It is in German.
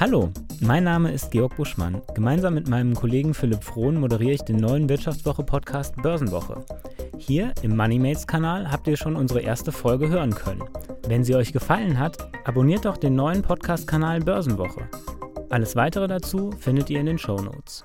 Hallo, mein Name ist Georg Buschmann. Gemeinsam mit meinem Kollegen Philipp Frohn moderiere ich den neuen Wirtschaftswoche-Podcast Börsenwoche. Hier im Moneymates-Kanal habt ihr schon unsere erste Folge hören können. Wenn sie euch gefallen hat, abonniert doch den neuen Podcast-Kanal Börsenwoche. Alles weitere dazu findet ihr in den Show Notes.